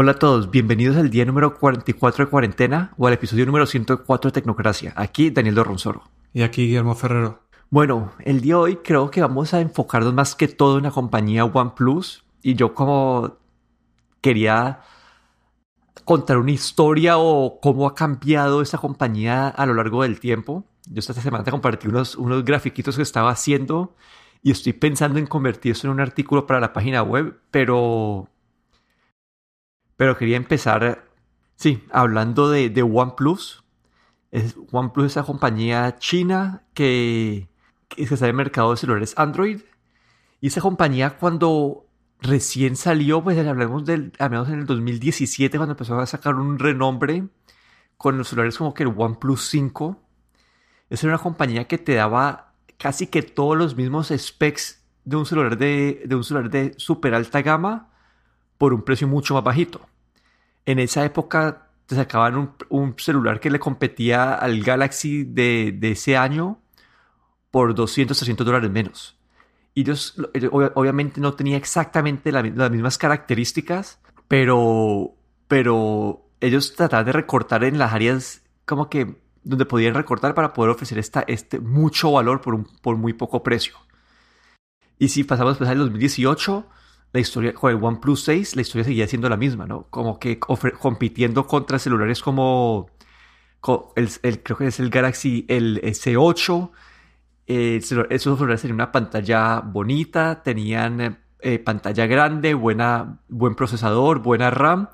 Hola a todos, bienvenidos al día número 44 de cuarentena o al episodio número 104 de Tecnocracia. Aquí Daniel Dorronsoro. Y aquí Guillermo Ferrero. Bueno, el día de hoy creo que vamos a enfocarnos más que todo en la compañía OnePlus y yo como quería contar una historia o cómo ha cambiado esta compañía a lo largo del tiempo. Yo esta semana te compartí unos, unos grafiquitos que estaba haciendo y estoy pensando en convertir eso en un artículo para la página web, pero pero quería empezar, sí, hablando de, OnePlus. Es, OnePlus es esa compañía china que, que está en el mercado de celulares Android. Y esa compañía cuando recién salió, pues hablamos del, menos en el 2017, cuando empezó a sacar un renombre con los celulares como que el OnePlus 5. Esa era una compañía que te daba casi que todos los mismos specs de un celular de, de un celular de super alta gama por un precio mucho más bajito. En esa época sacaban un, celular que le competía al Galaxy de, ese año por 200, 300 dólares menos. Y ellos, obviamente no tenía exactamente las mismas características, pero, pero ellos trataban de recortar en las áreas como que donde podían recortar para poder ofrecer esta, este mucho valor por, un, por muy poco precio. Y si pasamos después al 2018, la historia con el OnePlus 6, la historia seguía siendo la misma, ¿no? Como que compitiendo contra celulares como el, creo que es el Galaxy el S8. esos celulares tenían una pantalla bonita, tenían eh, pantalla grande, buena, buen procesador, buena RAM,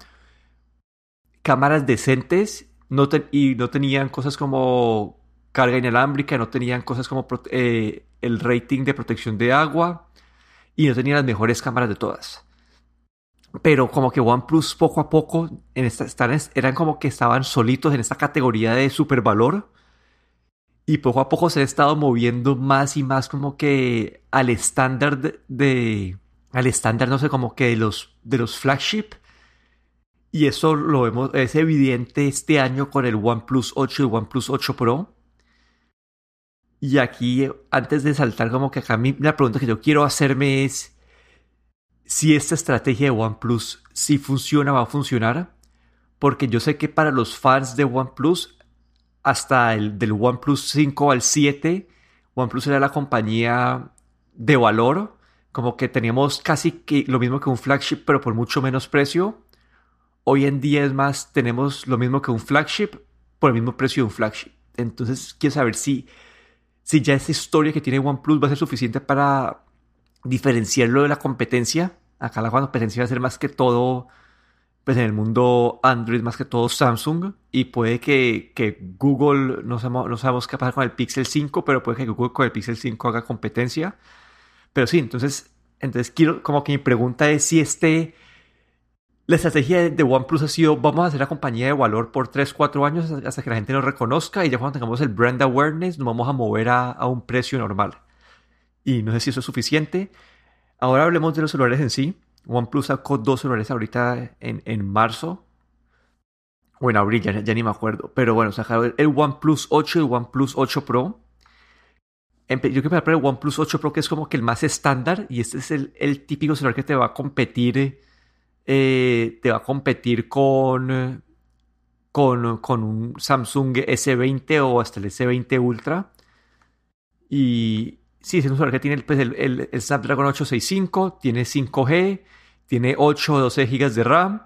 cámaras decentes no y no tenían cosas como carga inalámbrica, no tenían cosas como eh, el rating de protección de agua y no tenía las mejores cámaras de todas. Pero como que OnePlus poco a poco en esta, eran como que estaban solitos en esta categoría de supervalor. Y poco a poco se han estado moviendo más y más como que al estándar de, al estándar, no sé, como que de los, de los flagship. Y eso lo vemos, es evidente este año con el OnePlus 8 y OnePlus 8 Pro. Y aquí, antes de saltar, como que acá mí la pregunta que yo quiero hacerme es si esta estrategia de OnePlus si funciona va a funcionar. Porque yo sé que para los fans de OnePlus, hasta el del OnePlus 5 al 7, OnePlus era la compañía de valor. Como que teníamos casi que lo mismo que un flagship, pero por mucho menos precio. Hoy en día es más, tenemos lo mismo que un flagship por el mismo precio de un flagship. Entonces, quiero saber si si ya esa historia que tiene OnePlus va a ser suficiente para diferenciarlo de la competencia. Acá la competencia va a ser más que todo, pues en el mundo Android, más que todo Samsung. Y puede que, que Google, no sabemos, no sabemos qué pasa con el Pixel 5, pero puede que Google con el Pixel 5 haga competencia. Pero sí, entonces, entonces quiero, como que mi pregunta es si este la estrategia de OnePlus ha sido, vamos a hacer la compañía de valor por 3, 4 años hasta que la gente nos reconozca y ya cuando tengamos el brand awareness nos vamos a mover a, un precio normal. Y no sé si eso es suficiente. Ahora hablemos de los celulares en sí. OnePlus sacó dos celulares ahorita en, marzo. O en abril, ya, ni me acuerdo. Pero bueno, sacaron el OnePlus 8 y el OnePlus 8 Pro. Yo quiero empezar por el OnePlus 8 Pro, que es como que el más estándar. Y este es el, el típico celular que te va a competir eh, te va a competir con, con, con, un Samsung S20 o hasta el S20 Ultra. Y sí, es un celular que tiene pues, el, el, el, Snapdragon 865, tiene 5G, tiene 8 o 12 GB de RAM.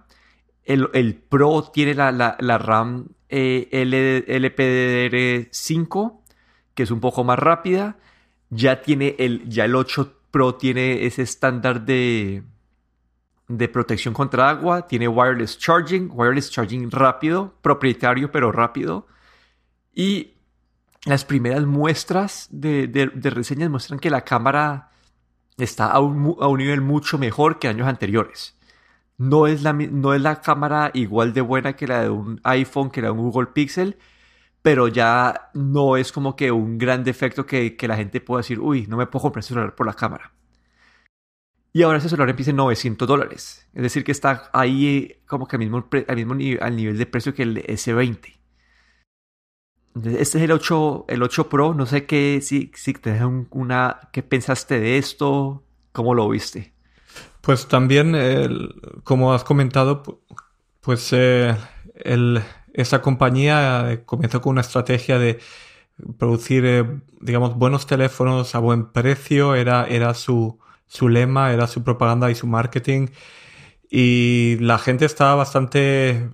El, el Pro tiene la, la, la RAM eh, LPDDR5, que es un poco más rápida. Ya tiene el, ya el 8 Pro tiene ese estándar de, de protección contra agua, tiene wireless charging, wireless charging rápido, propietario pero rápido. Y las primeras muestras de, reseñas muestran que la cámara está a un, nivel mucho mejor que años anteriores. No es, la, no es la cámara igual de buena que la de un iPhone, que la de un Google Pixel, pero ya no es como que un gran defecto que, que la gente pueda decir, uy, no me puedo comprar celular por la cámara. Y ahora ese celular empieza en 900 dólares. Es decir, que está ahí como que al mismo, al mismo nivel, al nivel de precio que el S20. Este es el 8, el 8 Pro. No sé qué, si, si te deja una, qué pensaste de esto, cómo lo viste. Pues también, como has comentado, Pues eh, esa compañía eh, comenzó con una estrategia de producir, eh, digamos, buenos teléfonos a buen precio, era, era su, su lema, era su propaganda y su marketing. Y la gente estaba bastante,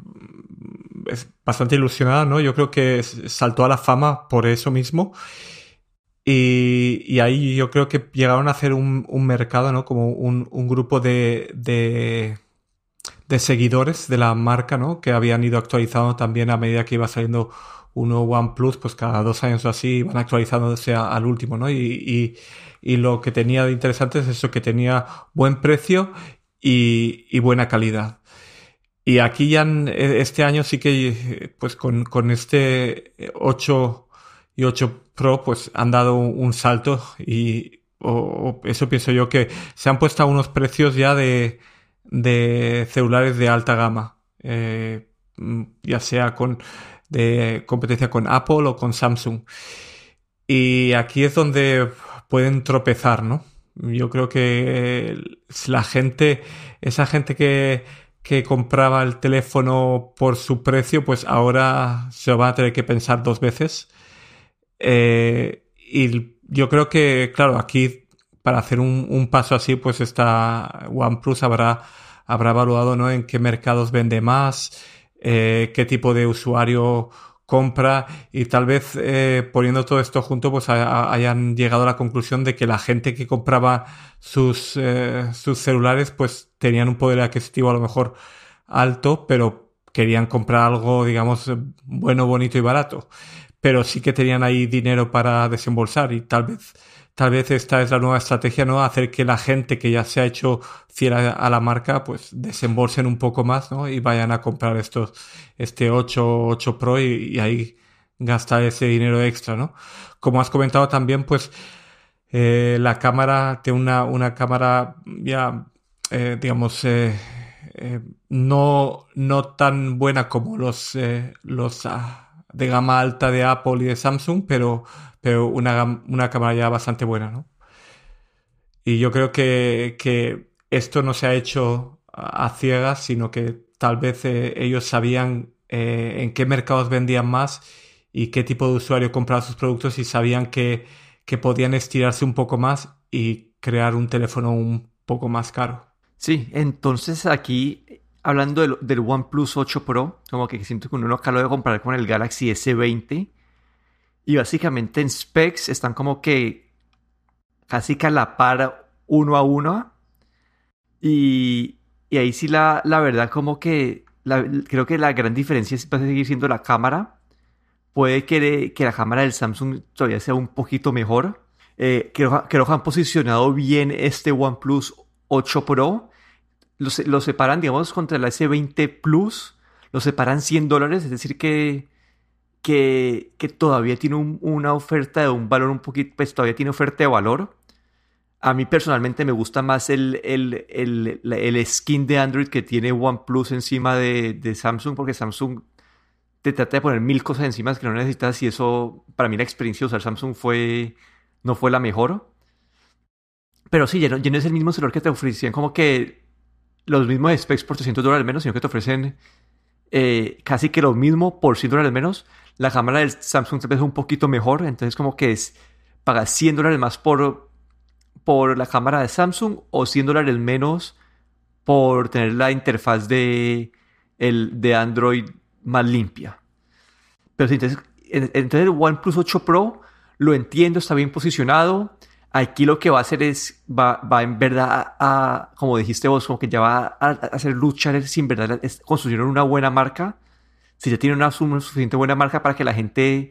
bastante ilusionada, ¿no? Yo creo que saltó a la fama por eso mismo. Y, ahí yo creo que llegaron a hacer un, mercado, ¿no? Como un, grupo de, de, seguidores de la marca, ¿no? Que habían ido actualizando también a medida que iba saliendo uno OnePlus, pues cada dos años o así iban actualizándose al último, ¿no? Y, y, lo que tenía de interesante es eso, que tenía buen precio y, y buena calidad. Y aquí ya este año sí que, pues con, con este 8 y 8 Pro, pues han dado un salto y eso pienso yo que se han puesto a unos precios ya de, de celulares de alta gama, eh, ya sea con de competencia con Apple o con Samsung. Y aquí es donde pueden tropezar, ¿no? Yo creo que la gente, esa gente que, que compraba el teléfono por su precio, pues ahora se van a tener que pensar dos veces. Eh, y yo creo que, claro, aquí para hacer un, paso así, pues esta OnePlus habrá, habrá evaluado ¿no? en qué mercados vende más, eh, qué tipo de usuario compra y tal vez eh, poniendo todo esto junto pues hayan llegado a la conclusión de que la gente que compraba sus, eh, sus celulares pues tenían un poder adquisitivo a lo mejor alto pero querían comprar algo digamos bueno, bonito y barato. Pero sí que tenían ahí dinero para desembolsar y tal vez tal vez esta es la nueva estrategia, ¿no? Hacer que la gente que ya se ha hecho fiel a, la marca, pues desembolsen un poco más, ¿no? Y vayan a comprar estos, este 8, 8 Pro y, ahí gastar ese dinero extra, ¿no? Como has comentado también, pues eh, la cámara tiene una, una cámara ya, eh, digamos, eh, no, no tan buena como los, los ah, de gama alta de Apple y de Samsung, pero pero una, una cámara ya bastante buena, ¿no? Y yo creo que, que esto no se ha hecho a ciegas, sino que tal vez eh, ellos sabían eh, en qué mercados vendían más y qué tipo de usuario compraba sus productos y sabían que, que podían estirarse un poco más y crear un teléfono un poco más caro. Sí, entonces aquí hablando del, del OnePlus 8 Pro, como que siento que uno lo acaba de comparar con el Galaxy S20 y básicamente en specs están como que casi que a la par uno a uno. Y, y ahí sí la, la verdad como que creo que la gran diferencia va a seguir siendo la cámara. Puede que, que la cámara del Samsung todavía sea un poquito mejor. Eh, creo, creo, que han posicionado bien este OnePlus 8 Pro. Lo, separan, digamos, contra la S20 Plus. Lo separan 100 dólares. Es decir, que que, que todavía tiene una oferta de un valor un poquito, pues todavía tiene oferta de valor. A mí personalmente me gusta más el, el, el, el skin de Android que tiene OnePlus encima de, de, Samsung, porque Samsung te trata de poner mil cosas encima que no necesitas y eso, para mí la experiencia de usar Samsung fue, no fue la mejor. Pero sí, ya no, ya no es el mismo celular que te ofrecían como que los mismos specs por 300 dólares menos, sino que te ofrecen eh, casi que lo mismo por 100 dólares menos. La cámara del Samsung tal vez es un poquito mejor, entonces como que es pagar 100 dólares más por, por la cámara de Samsung o 100 dólares menos por tener la interfaz de, el, de Android más limpia. Pero entonces, entonces el OnePlus 8 Pro lo entiendo, está bien posicionado. Aquí lo que va a hacer es, va, va en verdad a, como dijiste vos, como que ya va a, hacer luchar sin verdad construir una buena marca si ya tiene una, suficiente buena marca para que la gente,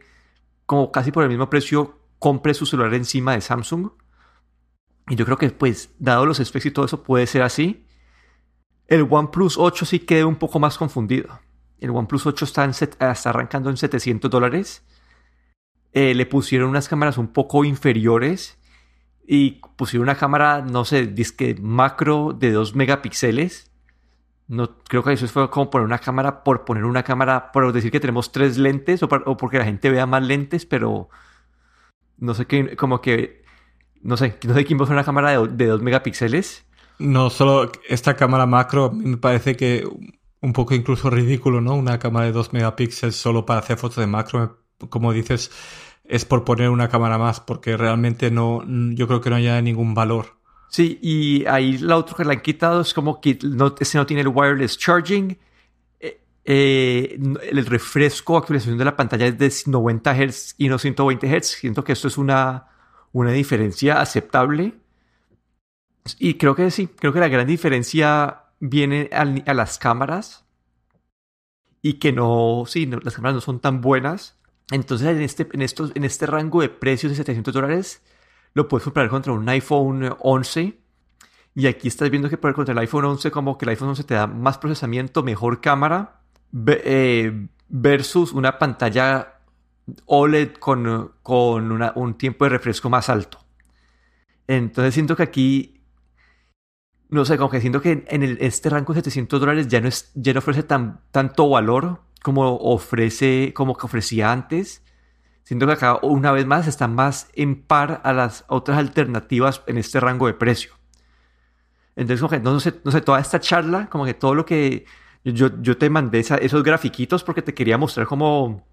como casi por el mismo precio, compre su celular encima de Samsung. Y yo creo que, pues, dado los specs y todo eso, puede ser así. El OnePlus 8 sí queda un poco más confundido. El OnePlus 8 está, está arrancando en 700 dólares. Eh, le pusieron unas cámaras un poco inferiores y pusieron una cámara, no sé, disque macro de 2 megapíxeles no, creo que eso fue como poner una cámara por poner una cámara, por decir que tenemos tres lentes o, porque la gente vea más lentes, pero no sé qué, como que, no sé, no sé quién va a una cámara de, de 2 megapíxeles. No, solo esta cámara macro me parece que un poco incluso ridículo, ¿no? Una cámara de 2 megapíxeles solo para hacer fotos de macro, como dices, es por poner una cámara más, porque realmente no, yo creo que no haya ningún valor. Sí, y ahí la otra que le han quitado es como que no, ese no tiene el wireless charging. Eh, eh, el refresco, actualización de la pantalla es de 90 Hz y no 120 Hz. Siento que esto es una, una diferencia aceptable. Y creo que sí, creo que la gran diferencia viene a, las cámaras y que no, sí, las cámaras no son tan buenas. Entonces en este, en, estos, en este rango de precios de 700 dólares lo puedes comprar contra un iPhone 11. Y aquí estás viendo que contra el iPhone 11 como que el iPhone 11 te da más procesamiento, mejor cámara eh, versus una pantalla OLED con, con un tiempo de refresco más alto. Entonces siento que aquí no sé, como que siento que en este rango de 700 dólares ya no, es, ya no ofrece tan, tanto valor como ofrece, como que ofrecía antes. Siento que acá una vez más está más en par a las otras alternativas en este rango de precio. Entonces, como que no sé, no sé toda esta charla, como que todo lo que yo, yo te mandé esos grafiquitos porque te quería mostrar como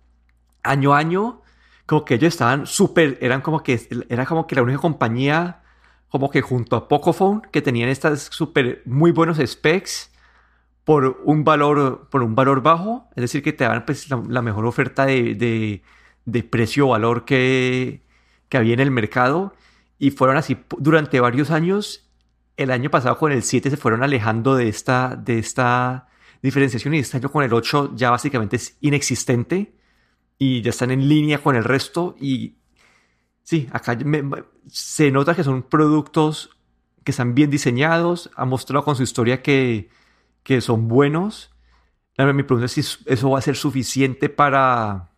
año a año, como que ellos estaban súper, eran como que, era como que la única compañía como que junto a Pocophone, que tenían estas súper muy buenos specs por un valor, por un valor bajo, es decir, que te dan pues, la, mejor oferta de, de, precio-valor que, que había en el mercado. Y fueron así durante varios años. El año pasado con el 7 se fueron alejando de esta, de esta diferenciación y este año con el 8 ya básicamente es inexistente y ya están en línea con el resto y Sí, acá se nota que son productos que están bien diseñados, ha mostrado con su historia que, que son buenos. Mi pregunta es si eso va a ser suficiente para,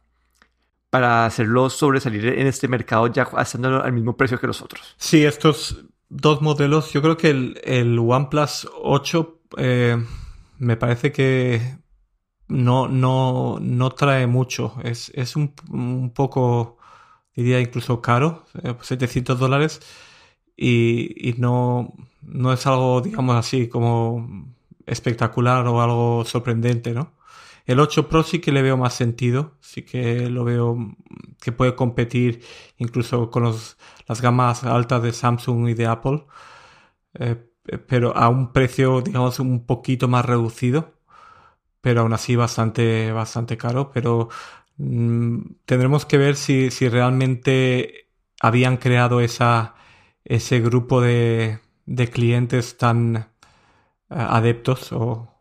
para hacerlos sobresalir en este mercado ya haciéndolo al mismo precio que los otros. Sí, estos dos modelos, yo creo que el, el OnePlus 8 eh, me parece que no, no, no trae mucho. Es, es un, un poco diría incluso caro, 700 eh, dólares, y, no, no es algo, digamos así, como espectacular o algo sorprendente, ¿no? El 8 Pro sí que le veo más sentido, sí que lo veo que puede competir incluso con las gamas altas de Samsung y de Apple, eh, pero a un precio, digamos, un poquito más reducido, pero aún así bastante, bastante caro, pero Mm, tendremos que ver si, realmente habían creado ese grupo de, clientes tan eh, adeptos o,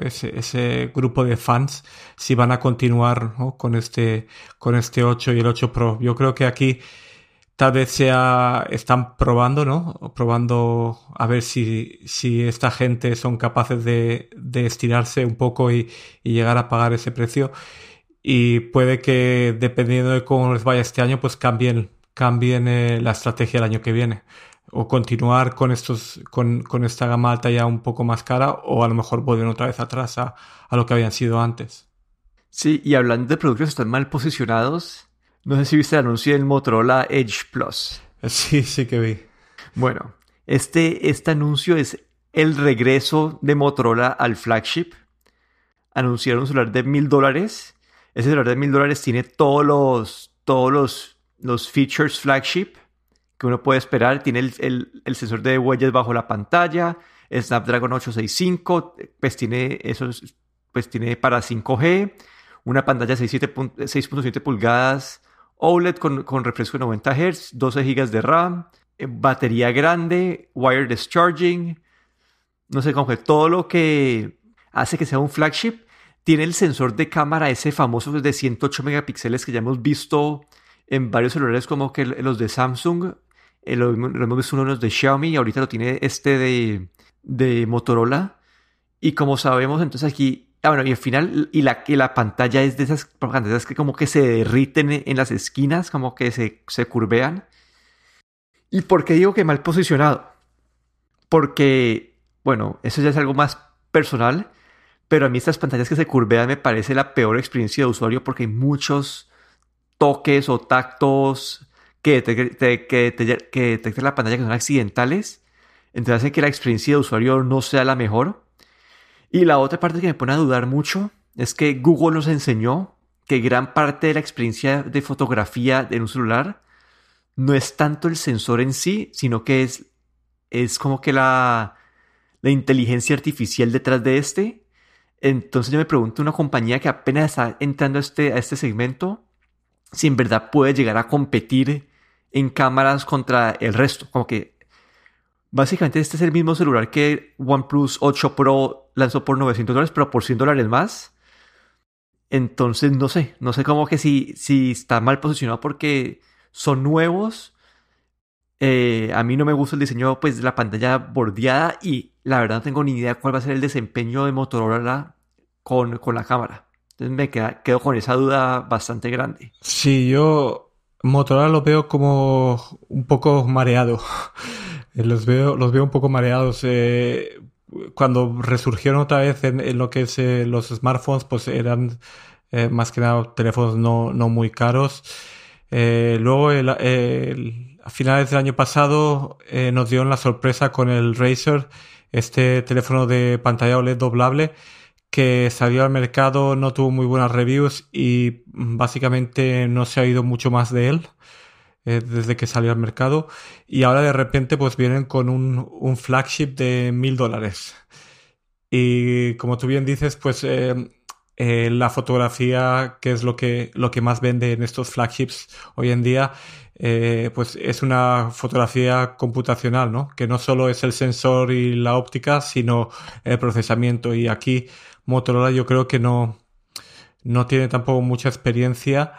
ese, grupo de fans si van a continuar con, este, con este 8 y el 8 Pro. Yo creo que aquí tal vez sea, están probando, ¿no? Probando a ver si, si esta gente son capaces de, estirarse un poco y, y, llegar a pagar ese precio y puede que dependiendo de cómo les vaya este año, pues cambien, cambien eh, la estrategia el año que viene. O continuar con estos, con, con, esta gama alta ya un poco más cara, o a lo mejor vuelven otra vez atrás a, a lo que habían sido antes. Sí, y hablando de productos que están mal posicionados, no sé si viste el anuncio del Motorola Edge Plus. Sí, sí que vi. Bueno, este, este anuncio es el regreso de Motorola al flagship. Anunciaron un celular de mil dólares ese celular de mil dólares tiene todos los, todos los, los features flagship que uno puede esperar. Tiene el, el, sensor de huellas bajo la pantalla, Snapdragon 865, pues tiene, esos, pues tiene para 5G, una pantalla 6.7 pulgadas OLED con, con, refresco de 90 Hz, 12 GB de RAM, eh, batería grande, wireless charging, no sé, como que todo lo que hace que sea un flagship tiene el sensor de cámara ese famoso de 108 megapíxeles que ya hemos visto en varios celulares como que los de Samsung, eh, lo, hemos visto uno de Xiaomi y ahorita lo tiene este de, de Motorola. Y como sabemos, entonces aquí, ah, bueno, y al final, y la, la pantalla es de esas pantallas que como que se derriten en las esquinas, como que se, se curvean. ¿Y por qué digo que mal posicionado? Porque, bueno, eso ya es algo más personal pero a mí estas pantallas que se curvean me parece la peor experiencia de usuario porque hay muchos toques o tactos que, detectan la pantalla que son accidentales. Entonces hacen que la experiencia de usuario no sea la mejor. Y la otra parte que me pone a dudar mucho es que Google nos enseñó que gran parte de la experiencia de fotografía en un celular no es tanto el sensor en sí, sino que es, es como que la, la inteligencia artificial detrás de este. Entonces yo me pregunto, una compañía que apenas está entrando a este, a este segmento, si en verdad puede llegar a competir en cámaras contra el resto. Como que básicamente este es el mismo celular que OnePlus 8 Pro lanzó por 900 dólares, pero por 100 dólares más. Entonces no sé, no sé cómo que si, si está mal posicionado porque son nuevos. Eh, a mí no me gusta el diseño pues, de la pantalla bordeada y la verdad no tengo ni idea cuál va a ser el desempeño de Motorola con, con la cámara. Entonces me quedo con esa duda bastante grande. Sí, yo Motorola lo veo como un poco mareado. los veo, los veo un poco mareados. Eh, cuando resurgieron otra vez en, lo que es eh, los smartphones, pues eran eh, más que nada teléfonos no, no muy caros. luego, a finales del año pasado, nos dieron la sorpresa con el Razer, este teléfono de pantalla OLED doblable que salió al mercado, no tuvo muy buenas reviews y básicamente no se ha ido mucho más de él eh, desde que salió al mercado. Y ahora de repente pues vienen con un, un flagship de mil dólares. Y como tú bien dices, pues eh, eh, la fotografía, que es lo que, lo que más vende en estos flagships hoy en día, pues es una fotografía computacional, ¿no? Que no solo es el sensor y la óptica, sino el procesamiento. Y aquí Motorola yo creo que no, no tiene tampoco mucha experiencia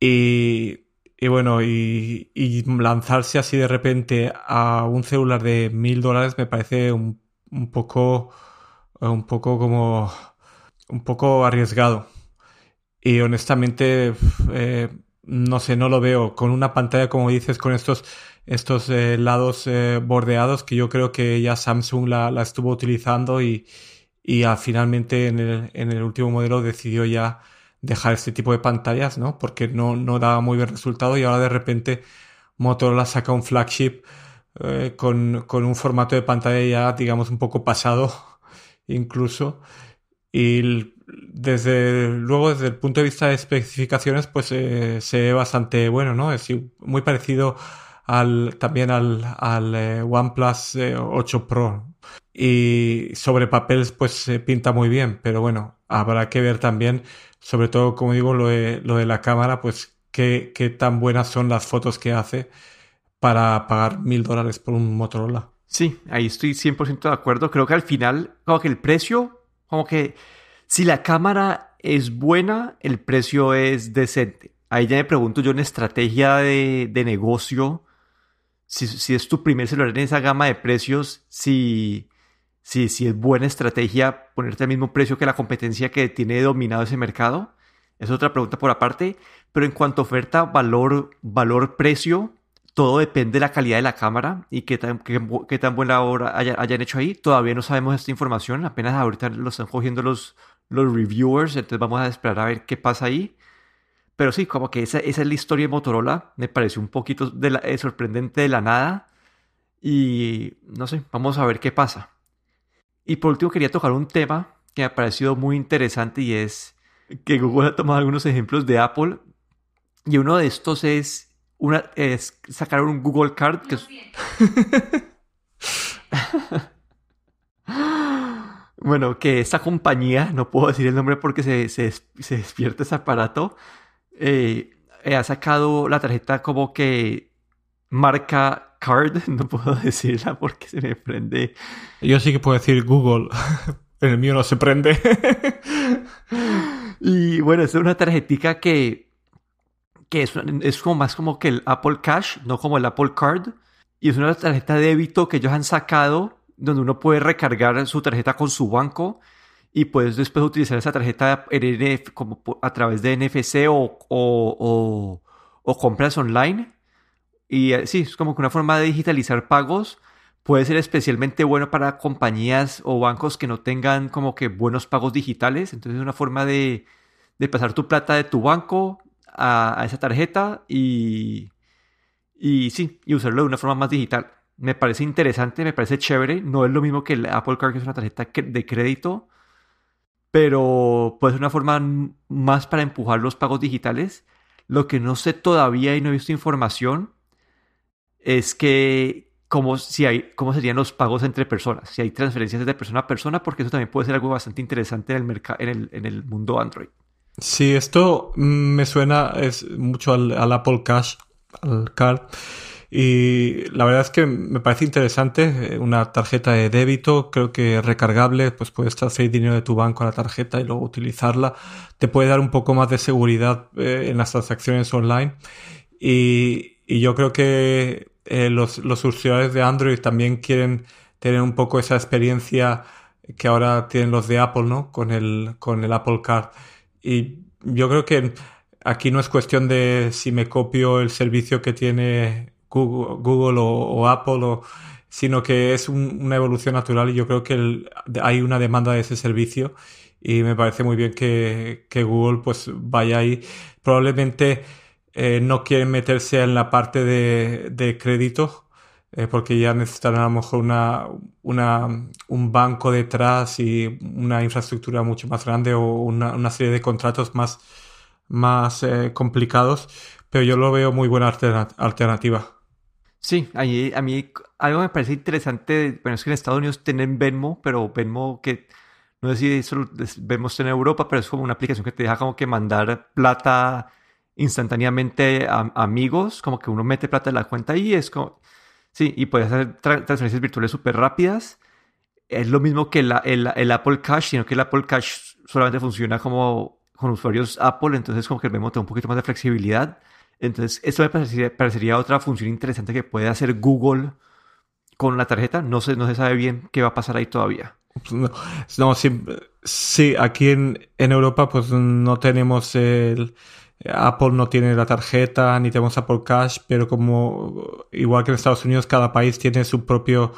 y, bueno, y, y, lanzarse así de repente a un celular de mil dólares me parece un, un, poco, un poco como, un poco arriesgado. Y honestamente, eh, no sé, no lo veo. Con una pantalla, como dices, con estos, estos eh, lados eh, bordeados, que yo creo que ya Samsung la, la estuvo utilizando y, y finalmente en el, en el, último modelo decidió ya dejar este tipo de pantallas, ¿no? Porque no, no daba muy buen resultado y ahora de repente Motorola saca un flagship eh, con, con, un formato de pantalla ya, digamos, un poco pasado incluso. Y desde luego, desde el punto de vista de especificaciones, pues eh, se ve bastante bueno, ¿no? Es muy parecido al, también al, al eh, OnePlus 8 Pro, y sobre papel pues se pinta muy bien, pero bueno, habrá que ver también, sobre todo como digo, lo de, lo de la cámara, pues qué, qué tan buenas son las fotos que hace para pagar mil dólares por un Motorola. Sí, ahí estoy 100% de acuerdo. Creo que al final, como que el precio, como que si la cámara es buena, el precio es decente. Ahí ya me pregunto yo en estrategia de, de negocio, si, es tu primer celular en esa gama de precios, si, si, si es buena estrategia ponerte al mismo precio que la competencia que tiene dominado ese mercado. Es otra pregunta por aparte. Pero en cuanto a oferta, valor, valor, precio, todo depende de la calidad de la cámara y qué tan, qué, tan buena obra hayan hecho ahí. Todavía no sabemos esta información. Apenas ahorita lo están cogiendo los, los reviewers. Entonces vamos a esperar a ver qué pasa ahí. Pero sí, como que esa, esa es la historia de Motorola. Me pareció un poquito de eh, sorprendente de la nada. Y no sé, vamos a ver qué pasa. Y por último quería tocar un tema que me ha parecido muy interesante y es que Google ha tomado algunos ejemplos de Apple y uno de estos es, una, es sacar un Google Card que bueno, que esta compañía, no puedo decir el nombre porque se, se, despierta ese aparato, eh, ha sacado la tarjeta como que marca Card, no puedo decirla porque se me prende. Yo sí que puedo decir Google, en el mío no se prende. y bueno, es una tarjetita que, que es, es, como más como que el Apple Cash, no como el Apple Card. Y es una tarjeta de débito que ellos han sacado donde uno puede recargar su tarjeta con su banco y puedes después utilizar esa tarjeta como a través de NFC o, o, o compras online y eh, sí, es como que una forma de digitalizar pagos puede ser especialmente bueno para compañías o bancos que no tengan como que buenos pagos digitales. Entonces es una forma de, pasar tu plata de tu banco a, esa tarjeta y, y sí, y usarlo de una forma más digital. Me parece interesante, me parece chévere. No es lo mismo que el Apple Card, que es una tarjeta de crédito. Pero puede ser una forma más para empujar los pagos digitales. Lo que no sé todavía y no he visto información es que cómo, si hay, cómo serían los pagos entre personas, si hay transferencias de persona a persona, porque eso también puede ser algo bastante interesante en el, en el, en el mundo Android. Sí, esto me suena es mucho al, al Apple Cash, al Card. Y la verdad es que me parece interesante eh, una tarjeta de débito, creo que recargable, pues puedes transferir dinero de tu banco a la tarjeta y luego utilizarla. Te puede dar un poco más de seguridad eh, en las transacciones online. Y, y yo creo que eh, los, los usuarios de Android también quieren tener un poco esa experiencia que ahora tienen los de Apple, ¿no? Con el, con el Apple Card. Y yo creo que aquí no es cuestión de si me copio el servicio que tiene Google, o, Apple, sino que es una evolución natural y yo creo que hay una demanda de ese servicio y me parece muy bien que, Google pues vaya ahí. Probablemente eh, no quieren meterse en la parte de, crédito eh, porque ya necesitan a lo mejor una, un banco detrás y una infraestructura mucho más grande o una, serie de contratos más, más eh, complicados, pero yo lo veo muy buena alternativa. Sí, a mí, a algo me parece interesante, bueno, es que en Estados Unidos tienen Venmo, pero Venmo que no sé si eso Venmo está en Europa, pero es como una aplicación que te deja como que mandar plata instantáneamente a, amigos, como que uno mete plata en la cuenta y es como, sí, y puedes hacer transferencias virtuales súper rápidas. Es lo mismo que el, el, Apple Cash, sino que el Apple Cash solamente funciona como con usuarios Apple, entonces como que el Venmo tiene un poquito más de flexibilidad. Entonces, esto me parecería, otra función interesante que puede hacer Google con la tarjeta. No se, no se sabe bien qué va a pasar ahí todavía. No, sí, aquí en, Europa pues no tenemos el... Apple no tiene la tarjeta, ni tenemos Apple Cash, pero como igual que en Estados Unidos, cada país tiene su propio,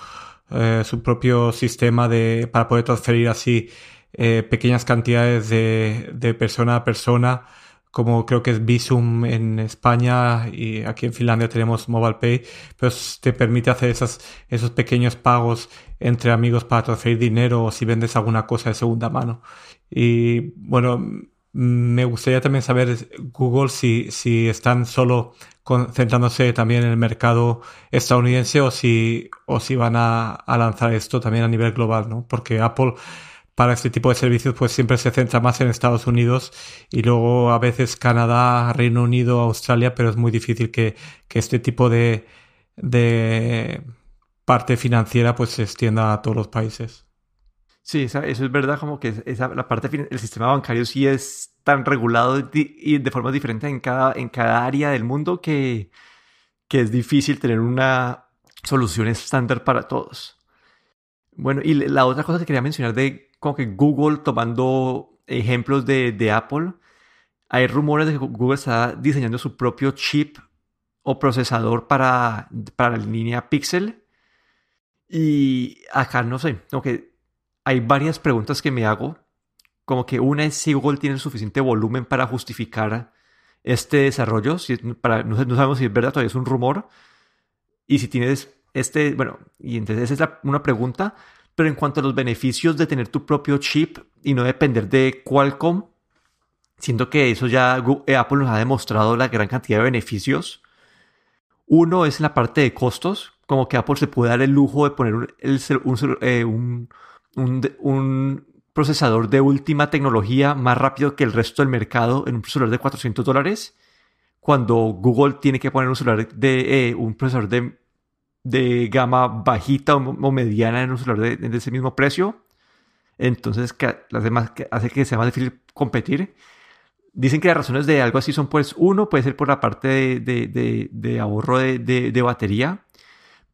eh, su propio sistema de, para poder transferir así eh, pequeñas cantidades de, de persona a persona como creo que es Visum en España y aquí en Finlandia tenemos Mobile Pay, pues te permite hacer esas, esos pequeños pagos entre amigos para transferir dinero o si vendes alguna cosa de segunda mano. Y bueno, me gustaría también saber Google si, si están solo concentrándose también en el mercado estadounidense o si, o si van a, a lanzar esto también a nivel global, ¿no? Porque Apple para este tipo de servicios pues siempre se centra más en Estados Unidos y luego a veces Canadá, Reino Unido, Australia, pero es muy difícil que, este tipo de, de parte financiera pues se extienda a todos los países. Sí, eso es verdad, como que esa, la parte del sistema bancario sí es tan regulado y de forma diferente en cada, en cada área del mundo que, que es difícil tener una solución estándar para todos. Bueno, y la otra cosa que quería mencionar de como que Google tomando ejemplos de, Apple, hay rumores de que Google está diseñando su propio chip o procesador para, para la línea Pixel. Y acá no sé, como que hay varias preguntas que me hago. Como que una es si Google tiene suficiente volumen para justificar este desarrollo. Si, para, no, sabemos si es verdad, todavía es un rumor. Y si tienes este, bueno, y entonces esa es una pregunta. Pero en cuanto a los beneficios de tener tu propio chip y no depender de Qualcomm, siento que eso ya eh, Apple nos ha demostrado la gran cantidad de beneficios. Uno es en la parte de costos, como que Apple se puede dar el lujo de poner un, eh, un, procesador de última tecnología más rápido que el resto del mercado en un celular de 400 dólares, cuando Google tiene que poner un celular de eh, un procesador de de gama bajita o, mediana en un celular de, ese mismo precio. Entonces, que, las demás, que hace que sea más difícil competir. Dicen que las razones de algo así son, pues, uno, puede ser por la parte de, ahorro de, batería.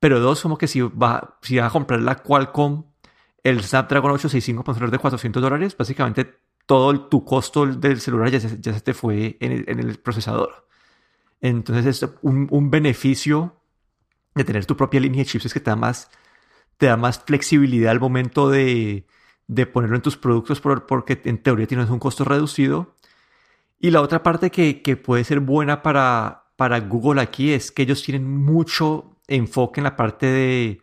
Pero dos, como que si va, si vas a comprar la Qualcomm, el Snapdragon 865 con celular de 400 dólares, básicamente todo tu costo del celular ya se, ya se te fue en el, procesador. Entonces, es un, un beneficio de tener tu propia línea de chips es que te da más, te da más flexibilidad al momento de, de ponerlo en tus productos porque en teoría tienes un costo reducido. Y la otra parte que, que, puede ser buena para, para Google aquí es que ellos tienen mucho enfoque en la parte de,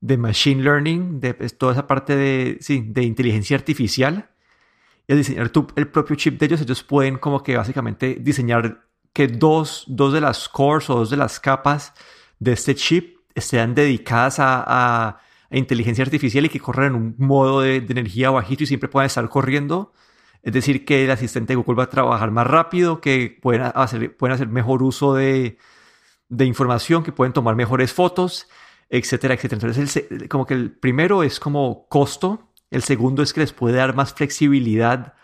de machine learning, de pues, toda esa parte de, sí, de inteligencia artificial. al diseñar el propio chip de ellos, ellos pueden como que básicamente diseñar que dos, dos de las cores o dos de las capas de este chip estén dedicadas a, a, inteligencia artificial y que corran en un modo de, de, energía bajito y siempre puedan estar corriendo. Es decir, que el asistente de Google va a trabajar más rápido, que pueden hacer, pueden hacer mejor uso de, de información, que pueden tomar mejores fotos, etcétera, etcétera. Entonces, el, como que el primero es como costo, el segundo es que les puede dar más flexibilidad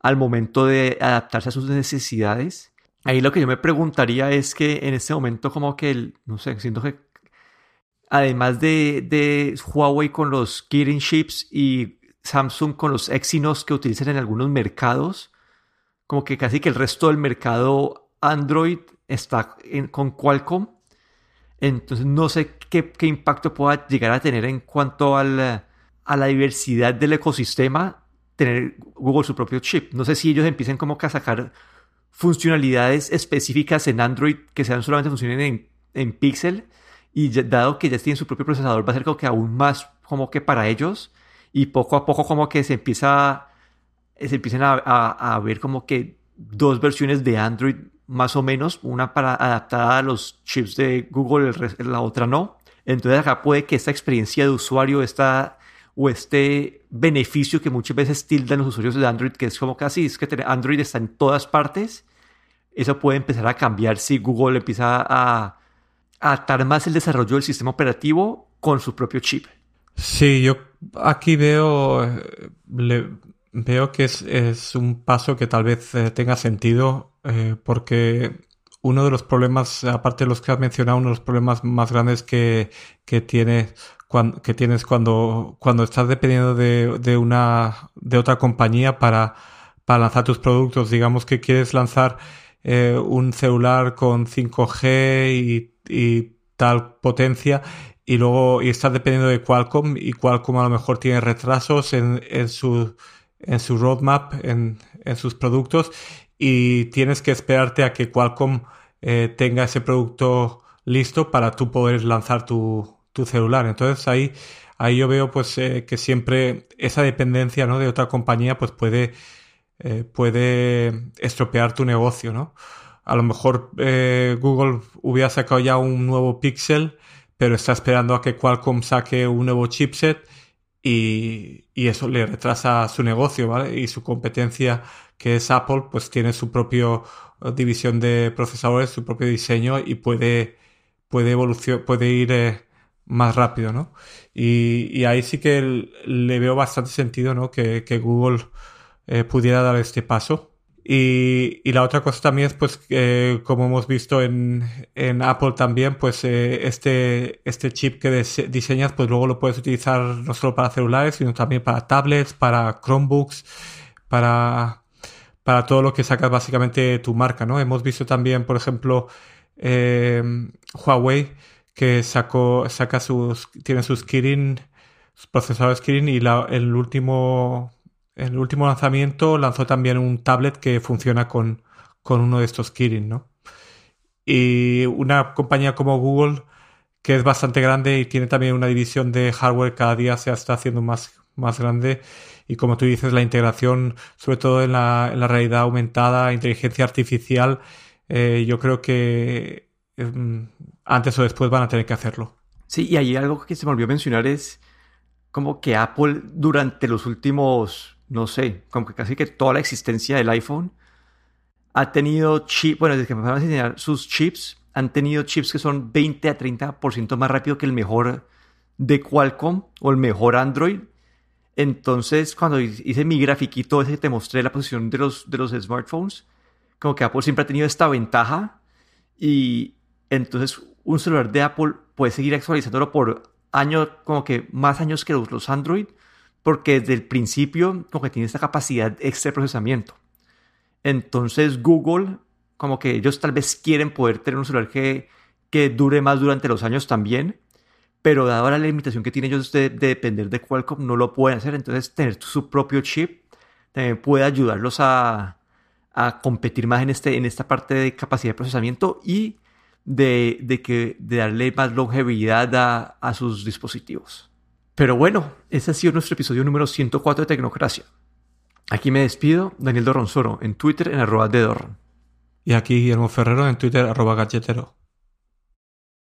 al momento de adaptarse a sus necesidades. Ahí lo que yo me preguntaría es que en este momento como que, el, no sé, siento que además de, Huawei con los Kirin chips y Samsung con los Exynos que utilizan en algunos mercados, como que casi que el resto del mercado Android está con Qualcomm. Entonces no sé qué, qué, impacto pueda llegar a tener en cuanto al, a la diversidad del ecosistema tener Google su propio chip. No sé si ellos empiecen como que a sacar funcionalidades específicas en Android que sean solamente funcionen en, en Pixel y dado que ya tienen su propio procesador va a ser como que aún más como que para ellos y poco a poco como que se empieza se empiezan a, a, a ver como que dos versiones de Android más o menos, una para adaptada a los chips de Google, la otra no. Entonces acá puede que esta experiencia de usuario, esta, o este beneficio que muchas veces tildan los usuarios de Android, que es como casi es que Android está en todas partes, eso puede empezar a cambiar si Google empieza a, a atar más el desarrollo del sistema operativo con su propio chip. Sí, yo aquí veo, le, veo que es, es, un paso que tal vez eh, tenga sentido eh, porque uno de los problemas, aparte de los que has mencionado, uno de los problemas más grandes que, que, tiene, cuando, que tienes cuando, cuando estás dependiendo de, de, una, de otra compañía para, para lanzar tus productos. Digamos que quieres lanzar eh, un celular con 5G y, tal potencia y luego y estás dependiendo de Qualcomm y Qualcomm a lo mejor tiene retrasos en, en su en su roadmap, en, en, sus productos y tienes que esperarte a que Qualcomm eh, tenga ese producto listo para tú poder lanzar tu, tu celular. Entonces ahí, ahí yo veo pues eh, que siempre esa dependencia ¿no? de otra compañía pues puede, eh, puede estropear tu negocio, ¿no? A lo mejor eh, Google hubiera sacado ya un nuevo Pixel, pero está esperando a que Qualcomm saque un nuevo chipset y, y, eso le retrasa su negocio, ¿vale? Y su competencia, que es Apple, pues tiene su propia eh, división de procesadores, su propio diseño y puede, puede, puede ir más rápido, ¿no? Y, ahí sí que le veo bastante sentido, ¿no? Que Google eh, pudiera dar este paso. Y, y, la otra cosa también es, pues, como hemos visto en, en Apple también, pues eh, este, este chip que diseñas, pues luego lo puedes utilizar no solo para celulares, sino también para tablets, para Chromebooks, para, para todo lo que sacas básicamente tu marca, ¿no? Hemos visto también, por ejemplo, eh, Huawei, que sacó, saca sus, tiene sus Kirin, sus procesadores y la, el último el último lanzamiento lanzó también un tablet que funciona con, con uno de estos Kirin, ¿no? Y una compañía como Google, que es bastante grande y tiene también una división de hardware, cada día se está haciendo más, más grande. Y como tú dices, la integración, sobre todo en la, en la realidad aumentada, inteligencia artificial, eh, yo creo que eh, antes o después van a tener que hacerlo. Sí, y ahí algo que se me olvidó mencionar es como que Apple durante los últimos no sé, como que casi que toda la existencia del iPhone ha tenido chips, bueno, desde que empezaron a diseñar sus chips, han tenido chips que son 20 a 30% más rápido que el mejor de Qualcomm o el mejor Android. Entonces, cuando hice mi grafiquito ese que te mostré la posición de los, de los smartphones, como que Apple siempre ha tenido esta ventaja y entonces un celular de Apple puede seguir actualizándolo por años, como que más años que los, los Android porque desde el principio como que tiene esta capacidad extra de procesamiento. Entonces Google, como que ellos tal vez quieren poder tener un celular que, que dure más durante los años también, pero dado la limitación que tienen ellos de, de, depender de Qualcomm, no lo pueden hacer. Entonces tener su propio chip también puede ayudarlos a, a competir más en, este, en esta parte de capacidad de procesamiento y de, de, que, de darle más longevidad a, a sus dispositivos. Pero bueno, ese ha sido nuestro episodio número 104 de Tecnocracia. Aquí me despido, Daniel Dorronsoro, en Twitter en arroba de Dorron. Y aquí Guillermo Ferrero en Twitter arroba galletero.